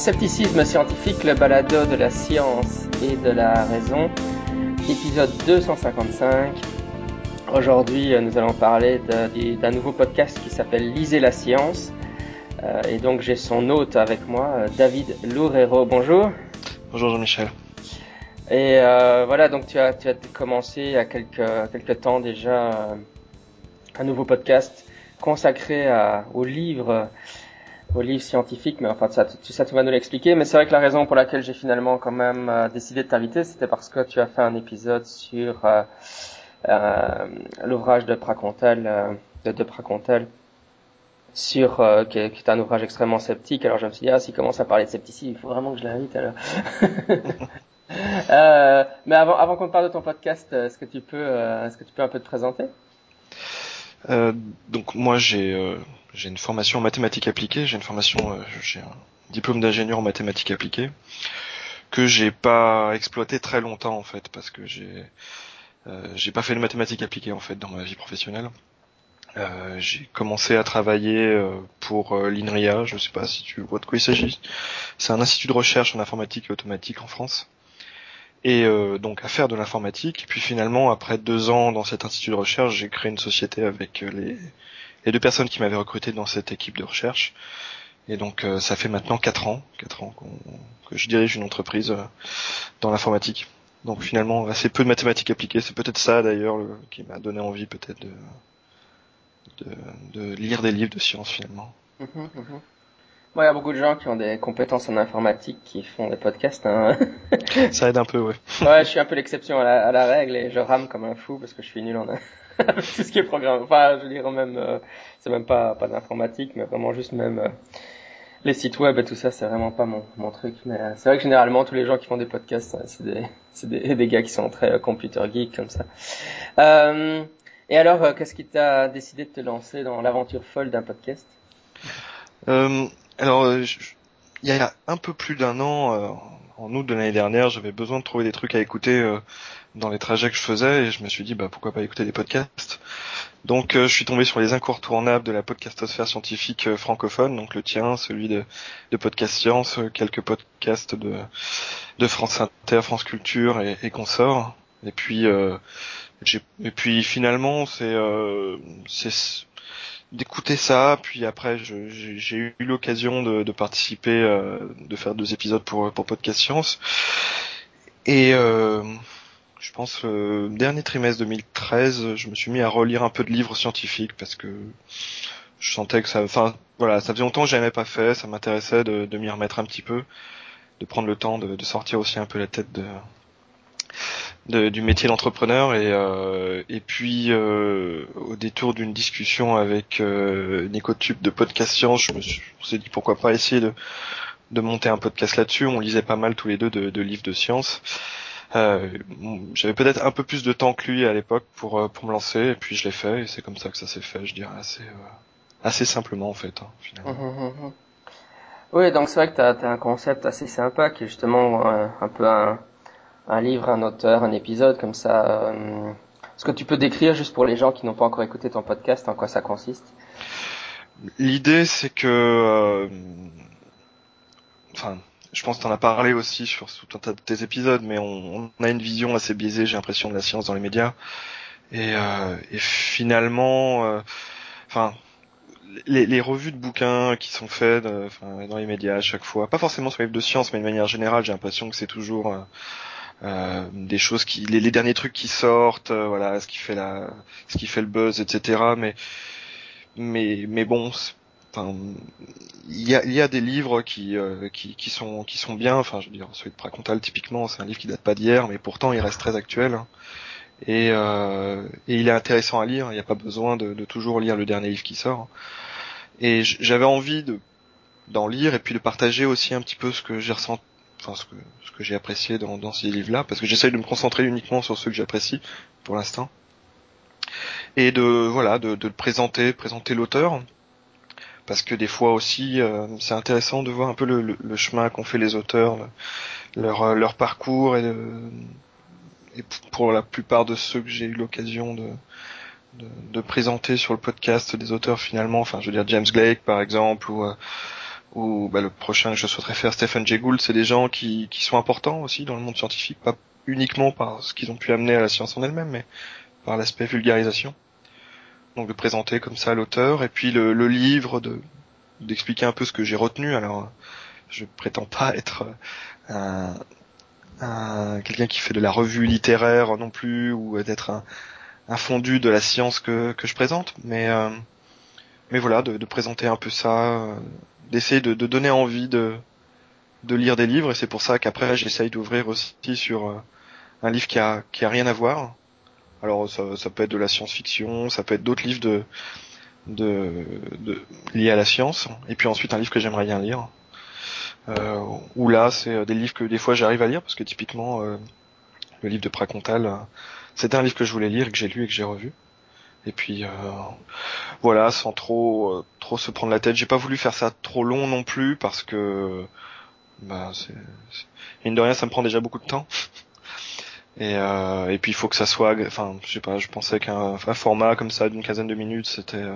Scepticisme scientifique, le balado de la science et de la raison, épisode 255. Aujourd'hui, euh, nous allons parler d'un nouveau podcast qui s'appelle Lisez la science. Euh, et donc, j'ai son hôte avec moi, euh, David Loureiro. Bonjour. Bonjour Jean-Michel. Et voilà, donc tu as, tu as commencé il y a quelques, quelques temps déjà un nouveau podcast consacré à, aux livres aux livres scientifiques, mais enfin ça, tout ça tu vas nous l'expliquer. Mais c'est vrai que la raison pour laquelle j'ai finalement quand même euh, décidé de t'inviter, c'était parce que tu as fait un épisode sur euh, euh, l'ouvrage de Pracontel, euh, de, de Pracontel, sur qui est, qui, est, un ouvrage extrêmement sceptique. Alors je me suis dit ah s'il commence à parler de scepticisme, il faut vraiment que je l'invite alors. mais avant, avant qu'on parle de ton podcast, est-ce que tu peux, est-ce que tu peux un peu te présenter? Donc moi j'ai j'ai une formation en mathématiques appliquées, j'ai une formation, euh, j'ai un diplôme d'ingénieur en mathématiques appliquées que j'ai pas exploité très longtemps en fait parce que j'ai euh, j'ai pas fait de mathématiques appliquées en fait dans ma vie professionnelle. Euh, j'ai commencé à travailler euh, pour euh, l'INRIA, je sais pas si tu vois de quoi il s'agit. C'est un institut de recherche en informatique et automatique en France. Et donc à faire de l'informatique. Puis finalement, après deux ans dans cet institut de recherche, j'ai créé une société avec les les deux personnes qui m'avaient recruté dans cette équipe de recherche. Et donc euh, ça fait maintenant 4 ans, 4 ans que je dirige une entreprise euh, dans l'informatique. Donc finalement assez peu de mathématiques appliquées, c'est peut-être ça d'ailleurs qui m'a donné envie peut-être de, de, de, lire des livres de science finalement. Mmh, mmh. Il y a beaucoup de gens qui ont des compétences en informatique qui font des podcasts. Hein. ça aide un peu, ouais. ouais, je suis un peu l'exception à la, à la, règle et je rame comme un fou parce que je suis nul en, tout ce qui est programme. Enfin, je veux dire même, euh, c'est même pas pas d'informatique, mais vraiment juste même euh, les sites web et tout ça, c'est vraiment pas mon, mon truc. Mais euh, c'est vrai que généralement tous les gens qui font des podcasts, c'est des c'est des, des, gars qui sont très computer geek comme ça. et alors, qu'est-ce qui t'a décidé de te lancer dans l'aventure folle d'un podcast? Alors, il y a un peu plus d'un an, en août de l'année dernière, j'avais besoin de trouver des trucs à écouter dans les trajets que je faisais et je me suis dit bah pourquoi pas écouter des podcasts. Donc euh, je suis tombé sur les incontournables de la podcastosphère scientifique euh, francophone, donc le tien, celui de, de Podcast Science, euh, quelques podcasts de, de France Inter, France Culture et, et consorts. Et puis et puis finalement c'est c'est d'écouter ça, puis après j'ai eu l'occasion de, participer, de faire deux épisodes pour pour Podcast Science. Et je pense le dernier trimestre 2013, je me suis mis à relire un peu de livres scientifiques parce que je sentais que ça, enfin voilà, ça faisait longtemps que j'avais pas fait, ça m'intéressait de, m'y remettre un petit peu, de prendre le temps de sortir aussi un peu la tête de, du métier d'entrepreneur et euh, et puis euh, au détour d'une discussion avec euh, Nico Tube de Podcast Science, je me suis, dit pourquoi pas essayer de de monter un podcast là-dessus. On lisait pas mal tous les deux de, livres de science. J'avais peut-être un peu plus de temps que lui à l'époque pour pour me lancer et puis je l'ai fait et c'est comme ça que ça s'est fait, je dirais assez assez simplement en fait hein, finalement. Mmh, mmh, mmh. Oui, donc c'est vrai que tu as, un concept assez sympa qui est justement un, peu un, un, livre, un auteur, un épisode comme ça. Est-ce que tu peux décrire juste pour les gens qui n'ont pas encore écouté ton podcast en quoi ça consiste? L'idée c'est que enfin je pense que tu en as parlé aussi sur tout un tas de tes épisodes, mais on, a une vision assez biaisée, j'ai l'impression, de la science dans les médias. Et, euh, et finalement, euh, enfin, les, les, revues de bouquins qui sont faites euh, dans les médias à chaque fois, pas forcément sur les livres de science, mais de manière générale, j'ai l'impression que c'est toujours euh, euh, des choses qui, les, les, derniers trucs qui sortent, voilà, ce qui fait la, ce qui fait le buzz, etc. Mais mais mais bon, enfin il y a, y a des livres qui, euh, qui, qui sont qui sont bien enfin je veux dire celui de Pracontal typiquement c'est un livre qui date pas d'hier mais pourtant il reste très actuel et, euh, et il est intéressant à lire il n'y a pas besoin de, de, toujours lire le dernier livre qui sort et j'avais envie de d'en lire et puis de partager aussi un petit peu ce que j'ai ressenti enfin ce que ce que j'ai apprécié dans, dans ces livres là parce que j'essaye de me concentrer uniquement sur ceux que j'apprécie pour l'instant. Et de voilà de, de présenter présenter l'auteur. Parce que des fois aussi euh, c'est intéressant de voir un peu le, le, chemin qu'ont fait les auteurs, leur, euh, leur parcours et, et, pour la plupart de ceux que j'ai eu l'occasion de, de, de, présenter sur le podcast des auteurs finalement, enfin je veux dire James Blake par exemple ou, euh, ou bah, le prochain que je souhaiterais faire, Stephen Jay Gould, c'est des gens qui, qui sont importants aussi dans le monde scientifique, pas uniquement par ce qu'ils ont pu amener à la science en elle-même, mais par l'aspect vulgarisation. Donc de présenter comme ça l'auteur, et puis le, le livre, de d'expliquer un peu ce que j'ai retenu. Alors, je prétends pas être un, un quelqu'un qui fait de la revue littéraire non plus, ou d'être un, un fondu de la science que, que je présente, mais euh, mais voilà, de, de, présenter un peu ça, euh, d'essayer de, donner envie de, lire des livres, et c'est pour ça qu'après j'essaye d'ouvrir aussi sur euh, un livre qui a, qui a rien à voir. Alors ça, ça peut être de la science-fiction, ça peut être d'autres livres de, de, liés à la science, et puis ensuite un livre que j'aimerais bien lire. Euh, là, c'est des livres que des fois j'arrive à lire, parce que typiquement, euh, le livre de Pracontal, euh, c'était un livre que je voulais lire, que j'ai lu et que j'ai revu. Et puis euh, voilà, sans trop euh, trop se prendre la tête. J'ai pas voulu faire ça trop long non plus parce que bah c'est mine de rien ça me prend déjà beaucoup de temps. Et, euh, et puis il faut que ça soit, enfin je sais pas, je pensais qu'un format comme ça d'une quinzaine de minutes, c'était,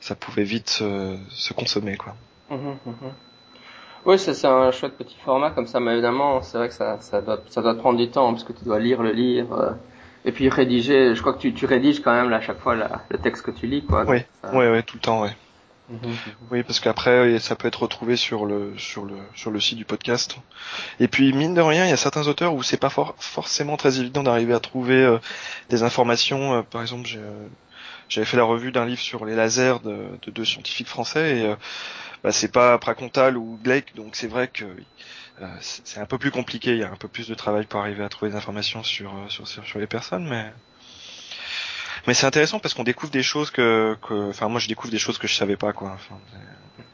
ça pouvait vite se, se consommer quoi. Mmh, mmh. Oui, c'est un chouette petit format comme ça, mais évidemment c'est vrai que ça, ça doit, ça doit prendre du temps parce que tu dois lire le livre et puis rédiger, je crois que tu, tu rédiges quand même là, à chaque fois la, le texte que tu lis, quoi. Oui, ça... oui, oui, tout le temps, oui. Mm -hmm. Oui, parce qu'après, ça peut être retrouvé sur le sur le sur le site du podcast. Et puis mine de rien, il y a certains auteurs où c'est pas for forcément très évident d'arriver à trouver euh, des informations. Euh, par exemple, euh, j'avais fait la revue d'un livre sur les lasers de, de deux scientifiques français et bah, c'est pas Pracontal ou Blake, donc c'est vrai que euh, c'est un peu plus compliqué, il y a un peu plus de travail pour arriver à trouver des informations sur euh, sur, sur, sur les personnes, mais mais c'est intéressant parce qu'on découvre des choses que, que, enfin moi je découvre des choses que je savais pas quoi, enfin,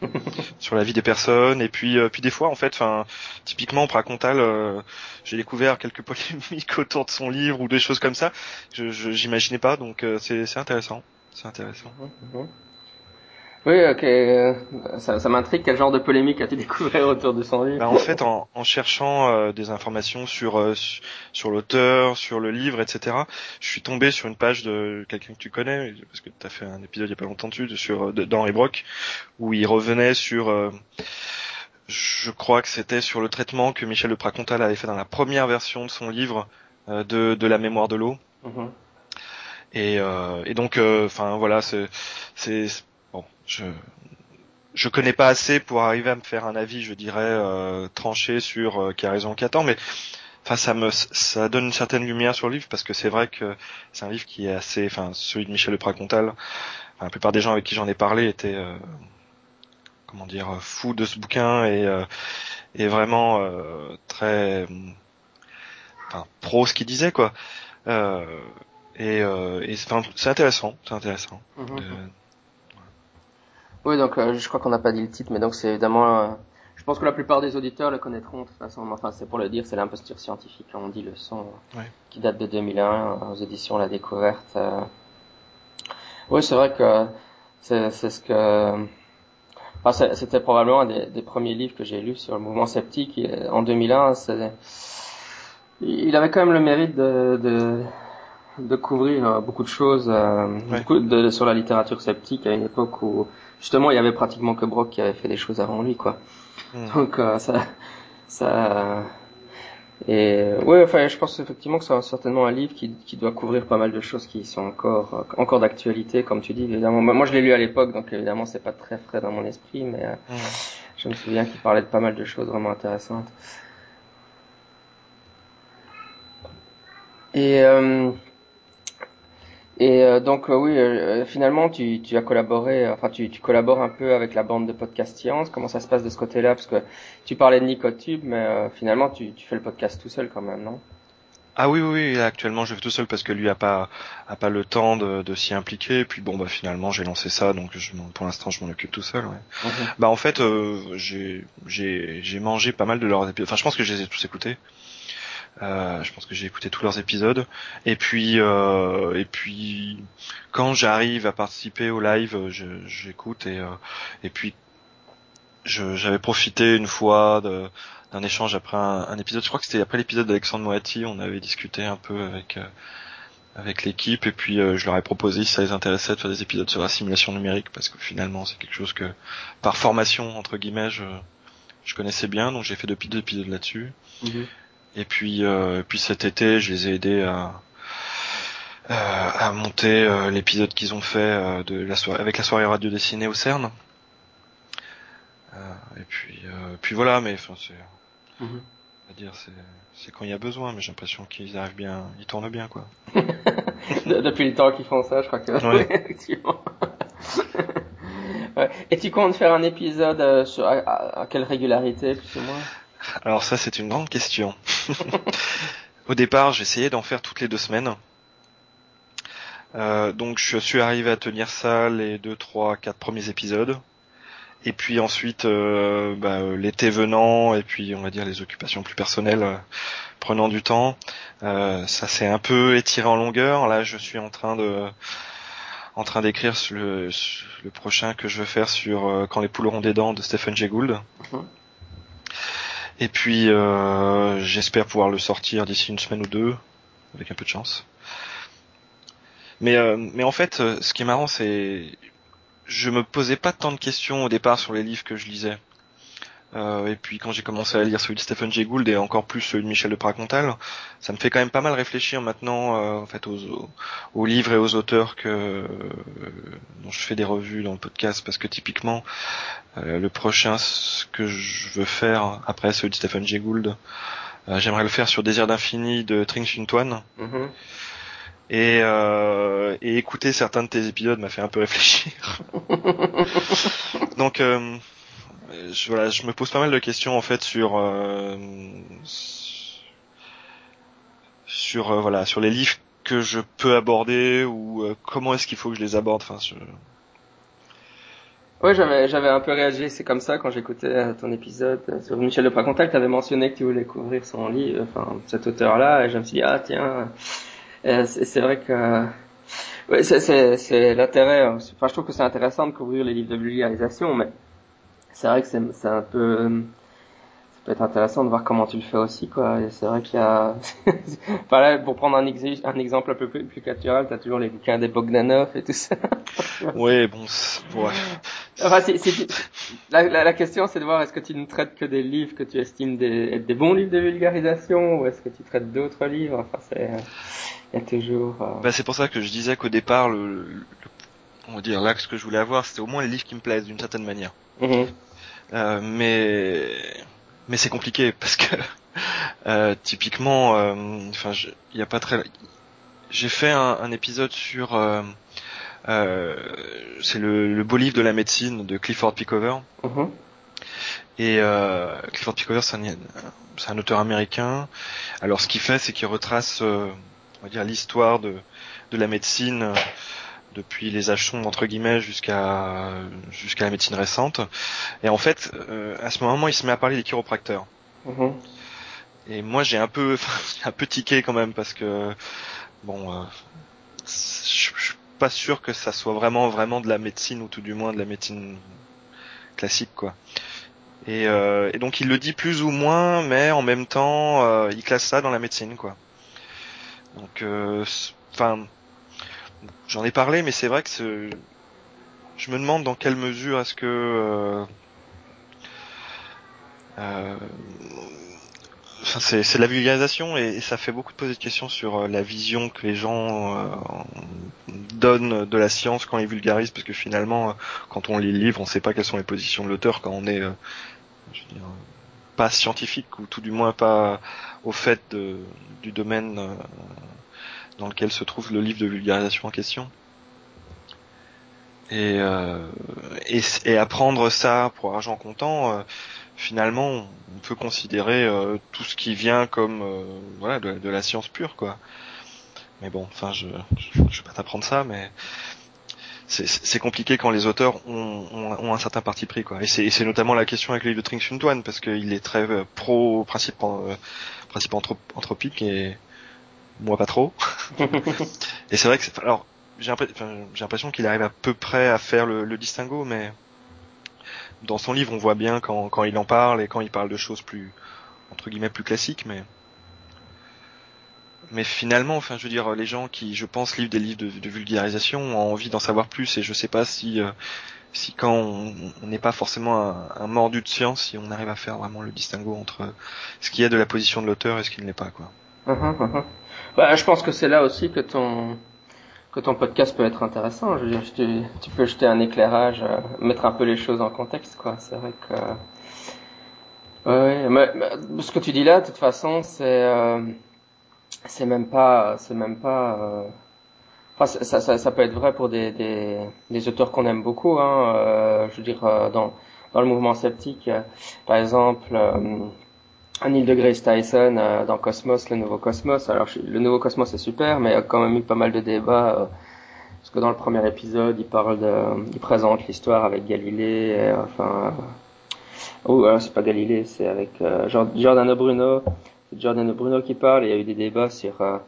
sur la vie des personnes et puis euh, puis des fois en fait, enfin typiquement Pracontal, euh, j'ai découvert quelques polémiques autour de son livre ou des choses comme ça, je j'imaginais pas donc euh, c'est c'est intéressant, c'est intéressant. Oui, ok. Euh, ça, ça m'intrigue. Quel genre de polémique as-tu découvert autour de son livre bah, En fait, en, en cherchant euh, des informations sur euh, sur l'auteur, sur le livre, etc., je suis tombé sur une page de quelqu'un que tu connais, parce que tu as fait un épisode il y a pas longtemps dessus, sur d'Henri Brock, où il revenait sur euh, je crois que c'était sur le traitement que Michel de Pracontal avait fait dans la première version de son livre euh, de, de la mémoire de l'eau. Mm -hmm. Et, euh, et donc, enfin voilà, c'est bon, je je connais pas assez pour arriver à me faire un avis, je dirais euh, tranché sur euh, qui a raison, qui a tort, mais enfin ça me ça donne une certaine lumière sur le livre parce que c'est vrai que c'est un livre qui est assez, enfin celui de Michel Le Pracontal, enfin, la plupart des gens avec qui j'en ai parlé étaient euh, comment dire fous de ce bouquin et euh, et vraiment euh, très enfin pro ce qu'il disait quoi. Euh, et, et c'est intéressant, c'est intéressant. Mm -hmm. de, oui, donc euh, je crois qu'on n'a pas dit le titre, mais donc c'est évidemment, euh, je pense que la plupart des auditeurs le connaîtront de toute façon. Enfin, c'est pour le dire, c'est l'imposture scientifique, on dit le son, ouais. qui date de 2001 aux éditions La Découverte. Euh. Oui, c'est vrai que c'est ce que, enfin, c'était probablement un des, des, premiers livres que j'ai lu sur le mouvement sceptique. En 2001, il avait quand même le mérite de, de de couvrir beaucoup de choses euh, ouais. beaucoup de, sur la littérature sceptique à une époque où justement il y avait pratiquement que Brock qui avait fait des choses avant lui quoi mm. donc euh, ça ça et ouais enfin je pense effectivement que c'est certainement un livre qui, qui doit couvrir pas mal de choses qui sont encore encore d'actualité comme tu dis évidemment moi je l'ai lu à l'époque donc évidemment c'est pas très frais dans mon esprit mais euh, mm. je me souviens qu'il parlait de pas mal de choses vraiment intéressantes et euh, et euh, donc euh, oui, euh, finalement tu, tu as collaboré, enfin tu, tu collabores un peu avec la bande de podcast Science. Comment ça se passe de ce côté-là? Parce que tu parlais de Nicotube, mais euh, finalement tu, tu fais le podcast tout seul quand même, non? Ah oui, oui, oui, actuellement je fais tout seul parce que lui a pas a pas le temps de, de s'y impliquer. Et puis bon bah finalement j'ai lancé ça, donc je, pour l'instant je m'en occupe tout seul. Ouais. Mhm. Bah en fait j'ai j'ai j'ai mangé pas mal de leurs épisodes. Enfin je pense que je les ai tous écoutés. Euh, je pense que j'ai écouté tous leurs épisodes. Et puis, euh, et puis, quand j'arrive à participer au live, j'écoute et euh, et puis, j'avais profité une fois d'un échange après un, un, épisode. Je crois que c'était après l'épisode d'Alexandre Moati. On avait discuté un peu avec avec l'équipe et puis euh, je leur ai proposé si ça les intéressait de faire des épisodes sur la simulation numérique parce que finalement c'est quelque chose que par formation entre guillemets je, je connaissais bien donc j'ai fait deux, deux épisodes là-dessus Mhm. Et puis euh, puis cet été je les ai aidés à euh, à monter euh, l'épisode qu'ils ont fait euh, de la soirée avec la soirée radio dessinée au CERN Euh, et puis euh, puis voilà mais enfin c'est Mhm. va dire c'est c'est quand il y a besoin mais j'ai l'impression qu'ils arrivent bien ils tournent bien quoi De- Depuis le temps qu'ils font ça, je crois que Ouais. effectivement. Ouais. Et tu comptes faire un épisode sur à, à- à quelle régularité plus ou moins? Alors ça c'est une grande question. Au départ j'essayais d'en faire toutes les deux semaines. Euh, donc je suis arrivé à tenir ça les deux, trois, quatre premiers épisodes. Et puis ensuite euh, bah, euh, l'été venant et puis on va dire les occupations plus personnelles prenant du temps, ça s'est un peu étiré en longueur. Là je suis en train de en train d'écrire le, le prochain que je veux faire sur quand les poules auront des dents de Stephen Jay Gould. Mhm. Et puis euh, j'espère pouvoir le sortir d'ici une semaine ou deux, avec un peu de chance. Mais euh, mais en fait, euh, ce qui est marrant, c'est je me posais pas tant de questions au départ sur les livres que je lisais. Euh, et puis quand j'ai commencé à lire celui de Stephen Jay Gould et encore plus celui de Michel de Pracontal, ça me fait quand même pas mal réfléchir maintenant euh, en fait aux, aux, livres et aux auteurs que euh, dont je fais des revues dans le podcast parce que typiquement euh, le prochain ce que je veux faire après celui de Stephen Jay Gould, euh, j'aimerais le faire sur Désir d'infini de Trinh Chun Tuan Mhm. et, euh, et écouter certains de tes épisodes m'a fait un peu réfléchir. Donc euh, je, voilà, je me pose pas mal de questions en fait sur euh, sur euh, voilà sur les livres que je peux aborder ou euh, comment est-ce qu'il faut que je les aborde. Enfin, je... J'avais j'avais un peu réagi, c'est comme ça quand j'écoutais ton épisode sur Michel de Pracontal, tu avais mentionné que tu voulais couvrir son livre, enfin cet auteur-là, et je me suis dit ah tiens, c'est vrai que ouais, c'est c'est l'intérêt. Enfin, je trouve que c'est intéressant de couvrir les livres de vulgarisation, mais c'est vrai que c'est un peu ça peut être intéressant de voir comment tu le fais aussi quoi. C'est vrai qu'il y a enfin là, pour prendre un, exemple un peu plus, plus culturel, t'as toujours les bouquins des Bogdanov et tout ça. Ouais, bon, ouais. Enfin, la, la, la question, c'est de voir est-ce que tu ne traites que des livres que tu estimes des, être des bons livres de vulgarisation ou est-ce que tu traites d'autres livres? Enfin, c'est, il y a toujours. euh, Bah, c'est pour ça que je disais qu'au départ, le, le- on va dire l'axe que je voulais avoir, c'était au moins les livres qui me plaisent d'une certaine manière. mhm, Euh, mais mais c'est compliqué parce que euh, typiquement, euh, enfin, je- il y a pas très, j'ai fait un, un épisode sur, euh, euh, c'est le, le beau livre de la médecine de Clifford Pickover. mhm, Et euh, Clifford Pickover, c'est un, c'est un auteur américain. Alors, ce qu'il fait, c'est qu'il retrace, euh, on va dire, l'histoire de, de la médecine euh, depuis les âges sombres entre guillemets jusqu'à jusqu'à la médecine récente. Et en fait, euh, à ce moment, il se met à parler des chiropracteurs. mhm. Et moi, j'ai un peu, un peu tiqué quand même parce que bon, euh, je je suis pas sûr que ça soit vraiment vraiment de la médecine ou tout du moins de la médecine classique quoi. Et, euh, et donc il le dit plus ou moins, mais en même temps, euh, il classe ça dans la médecine quoi. Donc, euh, enfin, j'en ai parlé, mais c'est vrai que c'est- je me demande dans quelle mesure est-ce que euh, euh, c'est de la vulgarisation et, ça fait beaucoup de poser de questions sur euh, la vision que les gens euh, donnent de la science quand ils vulgarisent, parce que finalement, euh, quand on lit le livre, on sait pas quelles sont les positions de l'auteur quand on est, je veux dire, pas scientifique ou tout du moins pas au fait du domaine dans lequel se trouve le livre de vulgarisation en question. Et, euh, et, et apprendre ça pour argent comptant, euh, finalement, on peut considérer euh, tout ce qui vient comme euh, voilà de, la science pure, quoi. Mais bon, enfin, je, je, vais pas t'apprendre ça, mais c'est- compliqué quand les auteurs ont, ont, ont un certain parti pris, quoi. Et c'est notamment la question avec le livre de Trinh Chun Tuan, parce qu'il est très euh, pro principe euh, principe anthro- anthropique et moi pas trop. Et c'est vrai que c'est- alors j'ai l'impression enfin, j'ai l'impression qu'il arrive à peu près à faire le, le distinguo, mais dans son livre on voit bien quand, quand il en parle et quand il parle de choses plus entre guillemets plus classiques, mais mais finalement, enfin, je veux dire, les gens qui, je pense, livrent des livres de, vulgarisation ont envie d'en savoir plus, et je sais pas si, euh, si quand on n'est pas forcément un, mordu de science, si on arrive à faire vraiment le distinguo entre ce qui est de la position de l'auteur et ce qui ne l'est pas, quoi. Uh-huh, uh-huh. Bah, je pense que c'est là aussi que ton que ton podcast peut être intéressant. Je veux dire, tu, peux jeter un éclairage, euh, mettre un peu les choses en contexte, quoi. C'est vrai que ouais, mais, ce que tu dis là, de toute façon, c'est euh, c'est même pas, c'est même pas. Euh, enfin, ça, ça, ça, peut être vrai pour des, des, des auteurs qu'on aime beaucoup. Hein, euh, je veux dire, dans, dans le mouvement sceptique, par exemple, Neil deGrasse Tyson dans Cosmos, le nouveau Cosmos. Alors, le nouveau Cosmos est super, mais il y a quand même eu pas mal de débats. parce que dans le premier épisode, il parle de, il présente l'histoire avec Galilée, enfin, ou c'est pas Galilée, c'est avec Giordano Bruno, c'est Giordano Bruno qui parle. il y a eu des débats sur. Euh,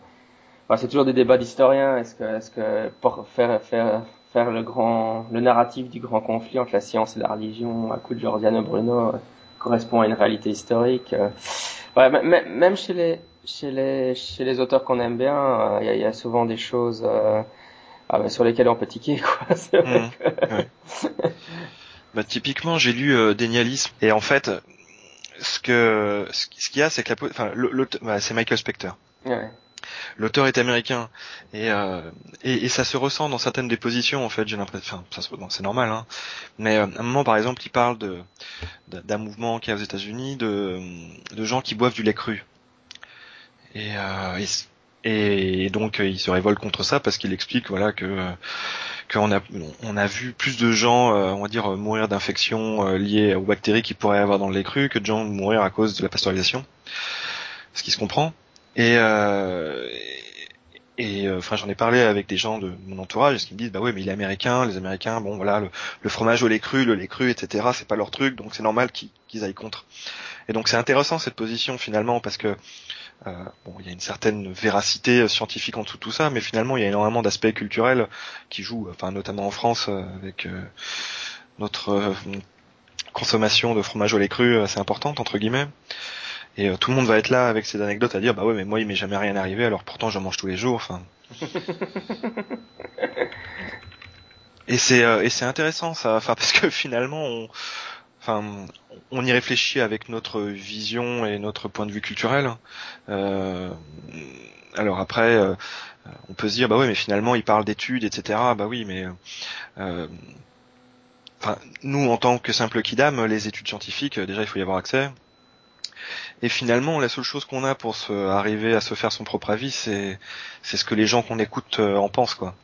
enfin, c'est toujours des débats d'historiens. Est-ce que, est-ce que pour faire faire faire le grand, le narratif du grand conflit entre la science et la religion à coup de Giordano Bruno euh, correspond à une réalité historique. Euh. Ouais, même chez les chez les chez les auteurs qu'on aime bien, il y, a, y, a souvent des choses ah, bah, sur lesquelles on peut tiquer quoi. Vrai mmh, que... bah, typiquement, j'ai lu euh, Dénialisme et en fait, ce que ce qu'il y a, c'est que la, enfin, bah, c'est Michael Spector. Ouais. L'auteur est américain et, euh, et, et ça se ressent dans certaines des positions en fait. J'ai l'impression, enfin, ça c'est normal, hein. Mais euh, à un moment, par exemple, il parle de d'un mouvement qui est aux États-Unis de de gens qui boivent du lait cru. Et, euh, et, et donc il se révolte contre ça parce qu'il explique voilà que qu'on a on a vu plus de gens, euh, on va dire, mourir d'infections euh, liées aux bactéries qui pourraient avoir dans le lait cru que de gens mourir à cause de la pasteurisation, ce qui se comprend. Et euh, et enfin j'en ai parlé avec des gens de mon entourage, qui me disent bah oui mais il est américain, les Américains, bon voilà le, fromage au lait cru, le lait cru, etc. C'est pas leur truc, donc c'est normal qu'ils aillent contre. Et donc c'est intéressant cette position finalement parce que euh, bon, il y a une certaine véracité scientifique en dessous tout ça, mais finalement il y a énormément d'aspects culturels qui jouent, enfin notamment en France euh, avec euh, notre consommation de fromage au lait cru assez importante entre guillemets. Et tout le monde va être là avec ses anecdotes à dire bah ouais mais moi il m'est jamais rien arrivé alors pourtant j'en mange tous les jours. Enfin. et c'est et c'est intéressant ça, enfin parce que finalement on enfin, on y réfléchit avec notre vision et notre point de vue culturel. Euh, alors après, euh, on peut se dire, bah oui, mais finalement, il parle d'études, etc. Bah oui, mais euh, enfin, nous, en tant que simple kidam, les études scientifiques, déjà, il faut y avoir accès. Et finalement, la seule chose qu'on a pour arriver à se faire son propre avis, c'est ce que les gens qu'on écoute en pensent, quoi.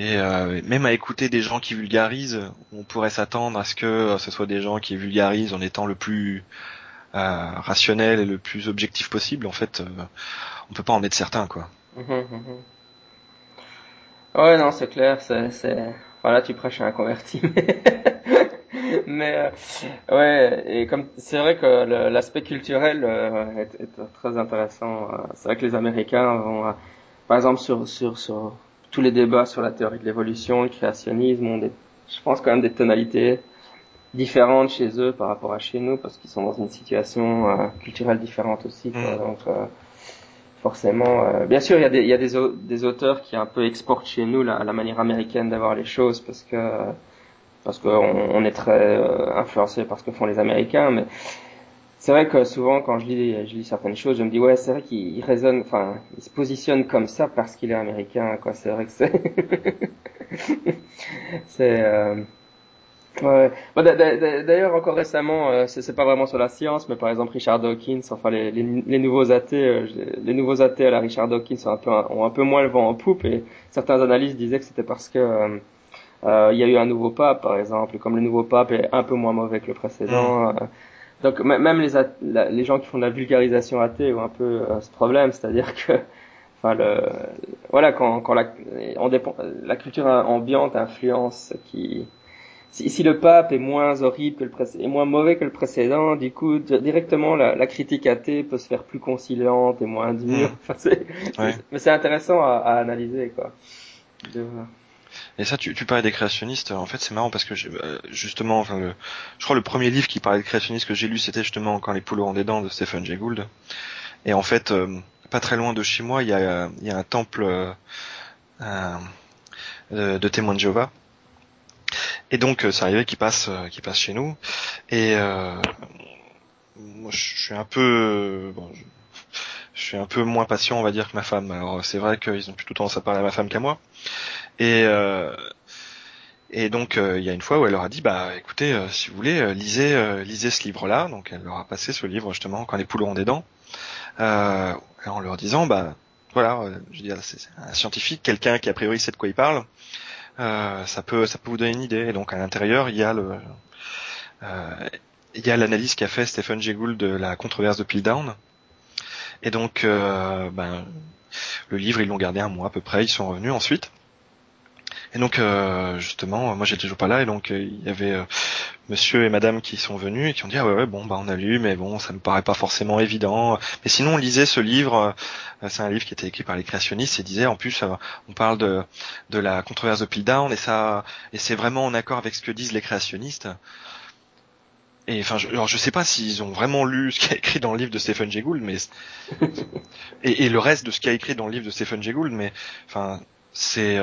Et euh, même à écouter des gens qui vulgarisent, on pourrait s'attendre à ce que euh, ce soit des gens qui vulgarisent en étant le plus euh, rationnel et le plus objectif possible. En fait, on peut pas en être certain, quoi. Mhm, mhm. Ouais, non, c'est clair. Voilà, tu prêches un converti. Mais ouais, et comme c'est vrai que l'aspect culturel est, est, très intéressant. C'est vrai que les Américains vont, par exemple, sur sur sur tous les débats sur la théorie de l'évolution, le créationnisme ont des, je pense quand même des tonalités différentes chez eux par rapport à chez nous parce qu'ils sont dans une situation euh, culturelle différente aussi. Quoi. Mm. Donc euh, forcément, euh, bien sûr, il y a des, il y a des, des, auteurs qui un peu exportent chez nous la, la manière américaine d'avoir les choses parce que parce qu'on on est très influencé par ce que font les Américains, mais c'est vrai que souvent quand je lis, je lis certaines choses, je me dis ouais c'est vrai qu'il résonne, enfin il se positionne comme ça parce qu'il est américain quoi. C'est vrai que c'est c'est euh... ouais. D'ailleurs encore récemment, euh, c'est pas vraiment sur la science, mais par exemple Richard Dawkins, enfin les, les, nouveaux athées, euh, les nouveaux athées à la Richard Dawkins ont un peu ont un peu moins le vent en poupe et certains analystes disaient que c'était parce que euh, euh, il y a eu un nouveau pape par exemple, comme le nouveau pape est un peu moins mauvais que le précédent. Mmh. Donc même les, les gens qui font de la vulgarisation athée ont un peu euh, ce problème, c'est-à-dire que enfin le voilà quand quand la on dépend, la culture ambiante influence qui si, si, le pape est moins horrible que le précédent, est moins mauvais que le précédent, du coup directement la, la, critique athée peut se faire plus conciliante et moins dure. Enfin, Mais c'est intéressant à, à, analyser quoi. De... Et ça, tu, tu parlais des créationnistes. En fait, c'est marrant parce que euh, justement, enfin, le, je crois le premier livre qui parlait de créationnistes que j'ai lu, c'était justement quand les poules auront des dents de Stephen Jay Gould. Et en fait, euh, pas très loin de chez moi, il y a, il y a un temple euh, de, témoins de Jéhovah. Et donc, c'est arrivé qu'il passe, qu'il passe chez nous. Et moi, je suis un peu, bon, je, suis un peu moins patient, on va dire, que ma femme. Alors, c'est vrai qu'ils ont plutôt tendance à parler à ma femme qu'à moi. Et et donc il y a une fois où elle leur a dit bah écoutez si vous voulez lisez lisez ce livre là donc elle leur a passé ce livre justement quand les poules ont des dents euh, en leur disant bah voilà, euh, je veux dire c'est un scientifique, quelqu'un qui a priori sait de quoi il parle, euh, ça peut ça peut vous donner une idée. Et donc à l'intérieur il y a le euh, il y a l'analyse qu'a fait Stephen Jay Gould de la controverse de Piltdown. Et donc euh, ben le livre ils l'ont gardé un mois à peu près, ils sont revenus ensuite. Et donc euh, justement, moi j'étais toujours pas là et donc euh, il y avait euh, monsieur et madame qui sont venus et qui ont dit ah ouais, ouais bon bah on a lu mais bon ça me paraît pas forcément évident. Mais sinon on lisait ce livre, c'est un livre qui était écrit par les créationnistes et disait en plus on parle de de la controverse de Piltdown et ça et c'est vraiment en accord avec ce que disent les créationnistes. Et enfin, je, alors je sais pas s'ils ont vraiment lu ce qu'il y a écrit dans le livre de Stephen Jay Gould, mais et, et, le reste de ce qu'il y a écrit dans le livre de Stephen Jay Gould, mais enfin c'est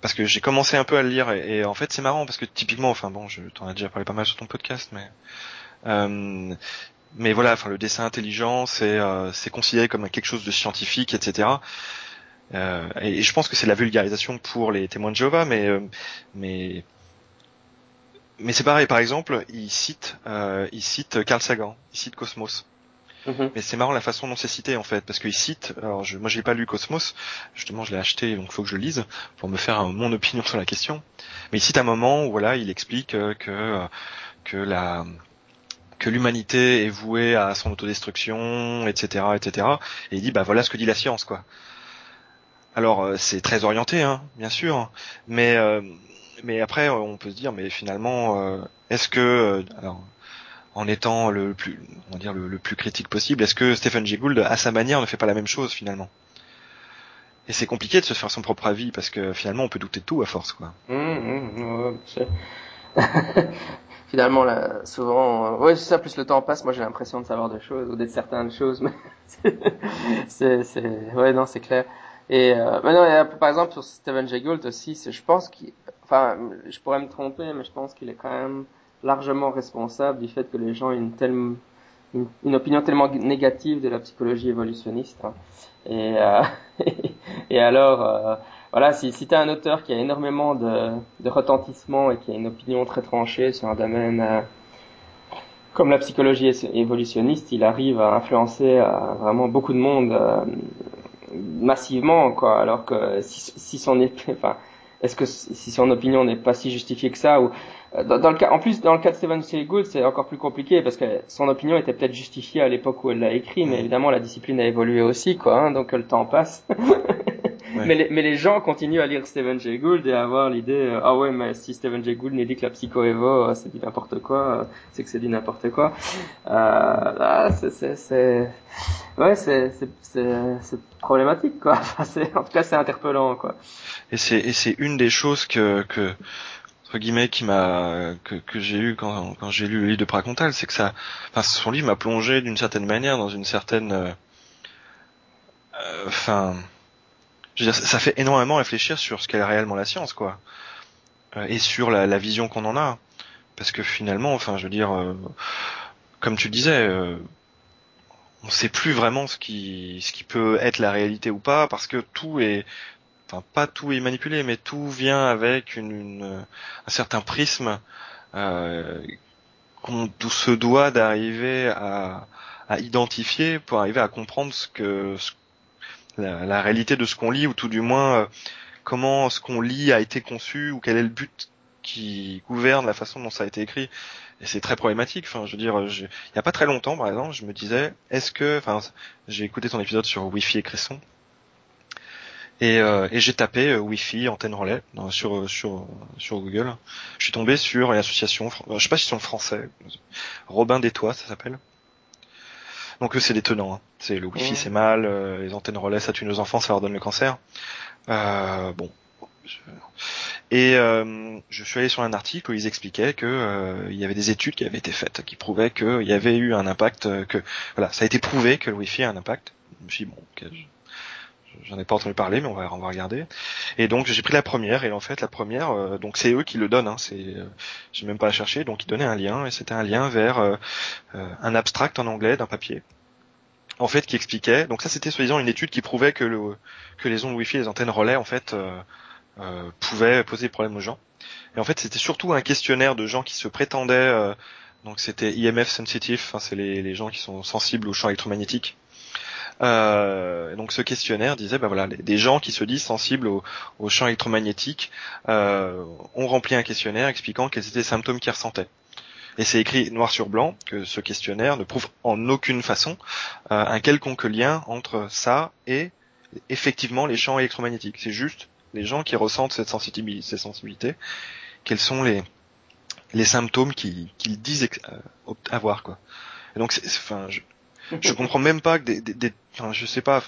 parce que j'ai commencé un peu à le lire et, en fait c'est marrant parce que typiquement, enfin bon, je t'en ai déjà parlé pas mal sur ton podcast, mais euh, mais voilà, enfin le dessin intelligent, c'est euh, c'est considéré comme quelque chose de scientifique, etc. Euh, et, je pense que c'est la vulgarisation pour les témoins de Jéhovah, mais euh, mais mais c'est pareil. Par exemple, il cite euh, il cite Carl Sagan, il cite Cosmos. Mhm. Mais c'est marrant la façon dont c'est cité en fait, parce qu'il cite. Alors je, moi j'ai pas lu Cosmos, justement je l'ai acheté donc faut que je le lise pour me faire mon opinion sur la question. Mais il cite un moment où voilà il explique euh, que euh, que la que l'humanité est vouée à son autodestruction, etc., etc. Et il dit bah voilà ce que dit la science quoi. Alors euh, c'est très orienté hein, bien sûr, mais mais après on peut se dire mais finalement est-ce que alors en étant le plus, on va dire le, plus critique possible. Est-ce que Stephen Jay Gould, à sa manière, ne fait pas la même chose finalement? Et c'est compliqué de se faire son propre avis parce que finalement, on peut douter de tout à force, quoi. Mmh, mmh, finalement, là, souvent, euh, ouais, c'est ça. Plus le temps passe, moi, j'ai l'impression de savoir des choses ou d'être certain de choses, mais c'est, ouais, non, c'est clair. Et euh, mais non, par exemple sur Stephen Jay Gould aussi, je pense qu'il, enfin, je pourrais me tromper, mais je pense qu'il est quand même largement responsable du fait que les gens aient une telle une, opinion tellement négative de la psychologie évolutionniste. Et, euh, et alors, euh, voilà, si, si tu as un auteur qui a énormément de, de retentissement et qui a une opinion très tranchée sur un domaine euh, comme la psychologie évolutionniste, il arrive à influencer vraiment beaucoup de monde massivement, quoi. Alors que si, si son, enfin, est-ce que si son opinion n'est pas si justifiée que ça ou euh, dans, le cas, en plus, dans le cas de Stephen Jay Gould, c'est encore plus compliqué parce que son opinion était peut-être justifiée à l'époque où elle l'a écrit, mais évidemment la discipline a évolué aussi, quoi. Hein, donc le temps passe. mais, les, mais les gens continuent à lire Stephen Jay Gould et à avoir l'idée euh, ah ouais, mais si Stephen Jay Gould nous dit que la psycho euh, c'est dit n'importe quoi, c'est que c'est dit n'importe quoi. Euh, c'est c'est ouais, c'est c'est problématique, quoi. Enfin, en tout cas, c'est interpellant, quoi. Et c'est et c'est une des choses que que entre guillemets qui m'a que, que j'ai eu quand, quand j'ai lu le livre de Pracontal, c'est que ça, enfin son livre m'a plongé d'une certaine manière dans une certaine, euh, euh, enfin, je veux dire, ça fait énormément réfléchir sur ce qu'est réellement la science, quoi, euh, et sur la, la vision qu'on en a, parce que finalement, enfin, je veux dire, comme tu disais, on sait plus vraiment ce qui ce qui peut être la réalité ou pas, parce que tout est enfin pas tout est manipulé, mais tout vient avec une, un certain prisme euh, qu'on se doit d'arriver à, à, identifier pour arriver à comprendre ce que la, la, réalité de ce qu'on lit ou tout du moins euh, comment ce qu'on lit a été conçu ou quel est le but qui gouverne la façon dont ça a été écrit. Et c'est très problématique. Enfin, je veux dire, il y a pas très longtemps, par exemple, je me disais, est-ce que, enfin, j'ai écouté ton épisode sur Wi-Fi et Cresson, et, euh, et j'ai tapé euh, Wi-Fi antenne relais sur euh, sur sur Google. Je suis tombé sur une association, je sais pas si c'est en français, Robin des Toits, ça s'appelle. Donc eux c'est des tenants. Hein. C'est le Wi-Fi c'est mal, les antennes relais ça tue nos enfants, ça leur donne le cancer. bon. Et je suis allé sur un article où ils expliquaient que il y avait des études qui avaient été faites qui prouvaient qu'il y avait eu un impact, que voilà, ça a été prouvé que le Wi-Fi a un impact Je me suis dit, bon, ok, j'en ai pas entendu parler, mais on va, on va regarder. Et donc j'ai pris la première, et en fait la première, euh, donc c'est eux qui le donnent, hein, c'est, euh, j'ai même pas à chercher, donc ils donnaient un lien, et c'était un lien vers euh, un abstract en anglais d'un papier, en fait qui expliquait, donc ça c'était soi-disant une étude qui prouvait que le, que les ondes Wi-Fi, les antennes relais en fait pouvaient poser des problèmes aux gens. Et en fait c'était surtout un questionnaire de gens qui se prétendaient, donc c'était IMF sensitive, c'est les, les gens qui sont sensibles aux champs électromagnétiques euh, donc ce questionnaire disait, ben voilà, des gens qui se disent sensibles aux au champs électromagnétiques euh, ont rempli un questionnaire expliquant quels étaient les symptômes qu'ils ressentaient. Et c'est écrit noir sur blanc que ce questionnaire ne prouve en aucune façon euh, un quelconque lien entre ça et effectivement les champs électromagnétiques. C'est juste les gens qui ressentent cette sensibilité, cette sensibilité quels sont les, les symptômes qu'ils disent euh, avoir quoi. Et donc, enfin, je, je comprends même pas que des, je sais pas,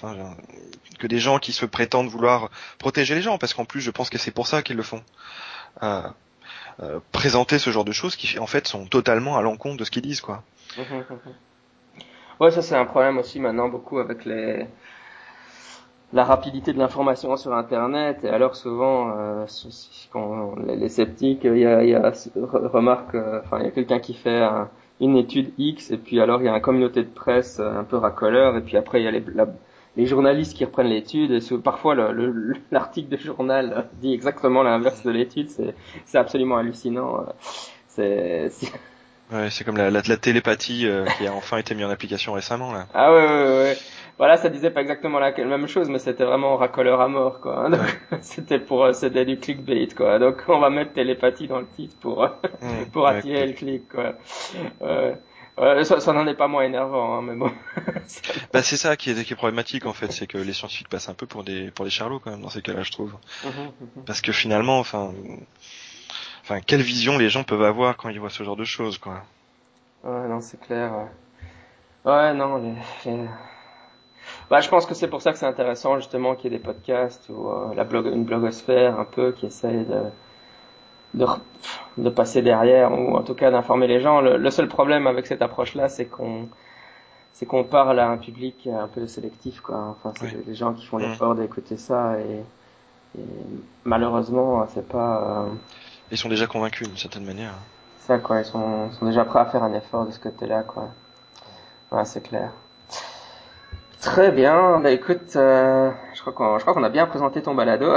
que des gens qui se prétendent vouloir protéger les gens, parce qu'en plus, je pense que c'est pour ça qu'ils le font. Euh, euh, présenter ce genre de choses qui, en fait, sont totalement à l'encontre de ce qu'ils disent, quoi. ouais, ça c'est un problème aussi maintenant beaucoup avec la rapidité de l'information sur Internet. Et alors souvent, euh, quand les, sceptiques, il y a, y a remarque, enfin, il y a quelqu'un qui fait un une étude X et puis alors il y a une communauté de presse euh, un peu racoleur et puis après il y a les, les journalistes qui reprennent l'étude et parfois l'article de journal dit exactement l'inverse de l'étude c'est absolument hallucinant c'est ouais c'est comme la, la, télépathie euh, qui a enfin été mise en application récemment là. Ah ouais ouais ouais voilà, ça disait pas exactement la même chose, mais c'était vraiment racoleur à mort, quoi. c'était pour, euh, c'était du clickbait, quoi. Donc, on va mettre télépathie dans le titre pour, pour attirer le clic, quoi. Euh, ça, ça n'en est pas moins énervant, hein, mais bon. bah, c'est ça qui est, qui est problématique, en fait, c'est que les scientifiques passent un peu pour des, pour des charlots, quand même, dans ces cas-là, je trouve. Mhm, mhm. Parce que finalement, enfin, enfin, quelle vision les gens peuvent avoir quand ils voient ce genre de choses, quoi. Ouais, non, c'est clair. Ouais, ouais non, les, les bah, je pense que c'est pour ça que c'est intéressant justement qu'il y ait des podcasts ou euh, la blog, une blogosphère un peu qui essaye de, de, de passer derrière ou en tout cas d'informer les gens. Le, seul problème avec cette approche-là, c'est qu'on c'est qu'on parle à un public un peu sélectif quoi. Enfin, c'est des gens qui font l'effort d'écouter ça et, et malheureusement, c'est pas. Euh, ils sont déjà convaincus d'une certaine manière. Ça quoi, ils sont, sont déjà prêts à faire un effort de ce côté-là quoi. Ouais, c'est clair. Très bien. Bah écoute, euh, je crois qu'on je a bien présenté ton balado.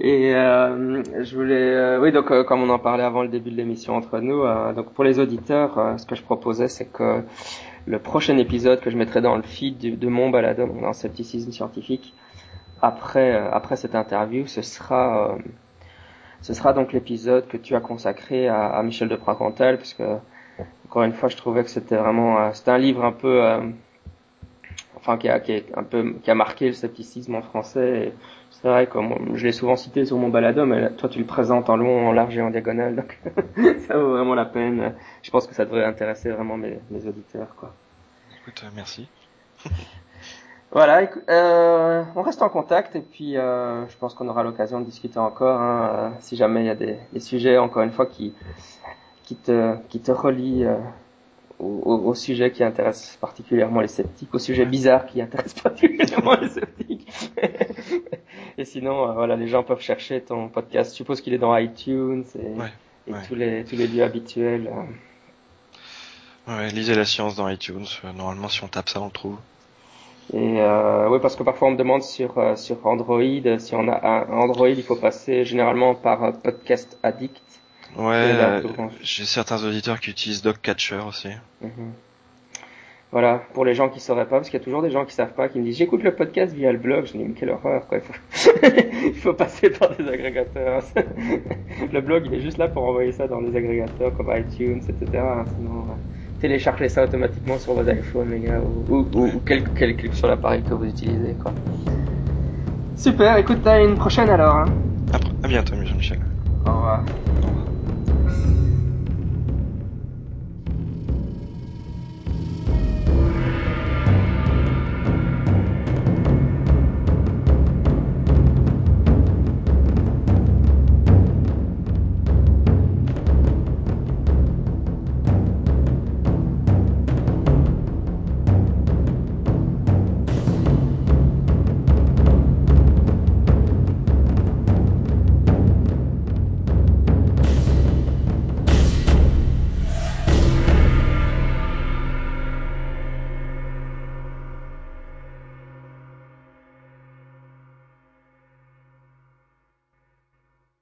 Et euh, je voulais, euh, oui, donc euh, comme on en parlait avant le début de l'émission entre nous, euh, donc pour les auditeurs, ce que je proposais, c'est que le prochain épisode que je mettrai dans le feed de, mon balado, dans Scepticisme scientifique, après après cette interview, ce sera ce sera donc l'épisode que tu as consacré à, à Michel de Pracantel, puisque encore une fois, je trouvais que c'était vraiment, euh, c'était un livre un peu, euh, enfin qui a, qui est un peu, qui a marqué le scepticisme en français. C'est vrai que je l'ai souvent cité sur mon balado, mais toi tu le présentes en long, en large et en diagonale, donc ça vaut vraiment la peine. Je pense que ça devrait intéresser vraiment mes, mes auditeurs, quoi. Écoute, euh, merci. Voilà, euh, on reste en contact et puis euh, je pense qu'on aura l'occasion de discuter encore hein, si jamais il y a des, des, sujets encore une fois qui qui te, qui te relie euh, au, au, sujet qui intéresse particulièrement les sceptiques, au sujet bizarre qui intéresse particulièrement les sceptiques. et sinon, euh, voilà, les gens peuvent chercher ton podcast. Je suppose qu'il est dans iTunes et, et tous les tous les lieux habituels. Euh. Ouais, lisez la science dans iTunes. Normalement, si on tape ça, on le trouve. Et euh, oui, parce que parfois on me demande sur sur Android si on a un Android, il faut passer généralement par Podcast Addict. Ouais, euh, j'ai certains auditeurs qui utilisent Dogcatcher aussi. Mhm. Voilà, pour les gens qui sauraient pas, parce qu'il y a toujours des gens qui savent pas, qui me disent j'écoute le podcast via le blog, je dis mais quelle horreur quoi, il faut, il faut passer par des agrégateurs. le blog il est juste là pour envoyer ça dans des agrégateurs comme iTunes, etc. Sinon, euh, téléchargez ça automatiquement sur votre iPhone les gars, ou, ou, ou quel, quel clip sur l'appareil que vous utilisez quoi. Super, écoute, à une prochaine alors. Hein. À, à bientôt Jean-Michel. Au revoir.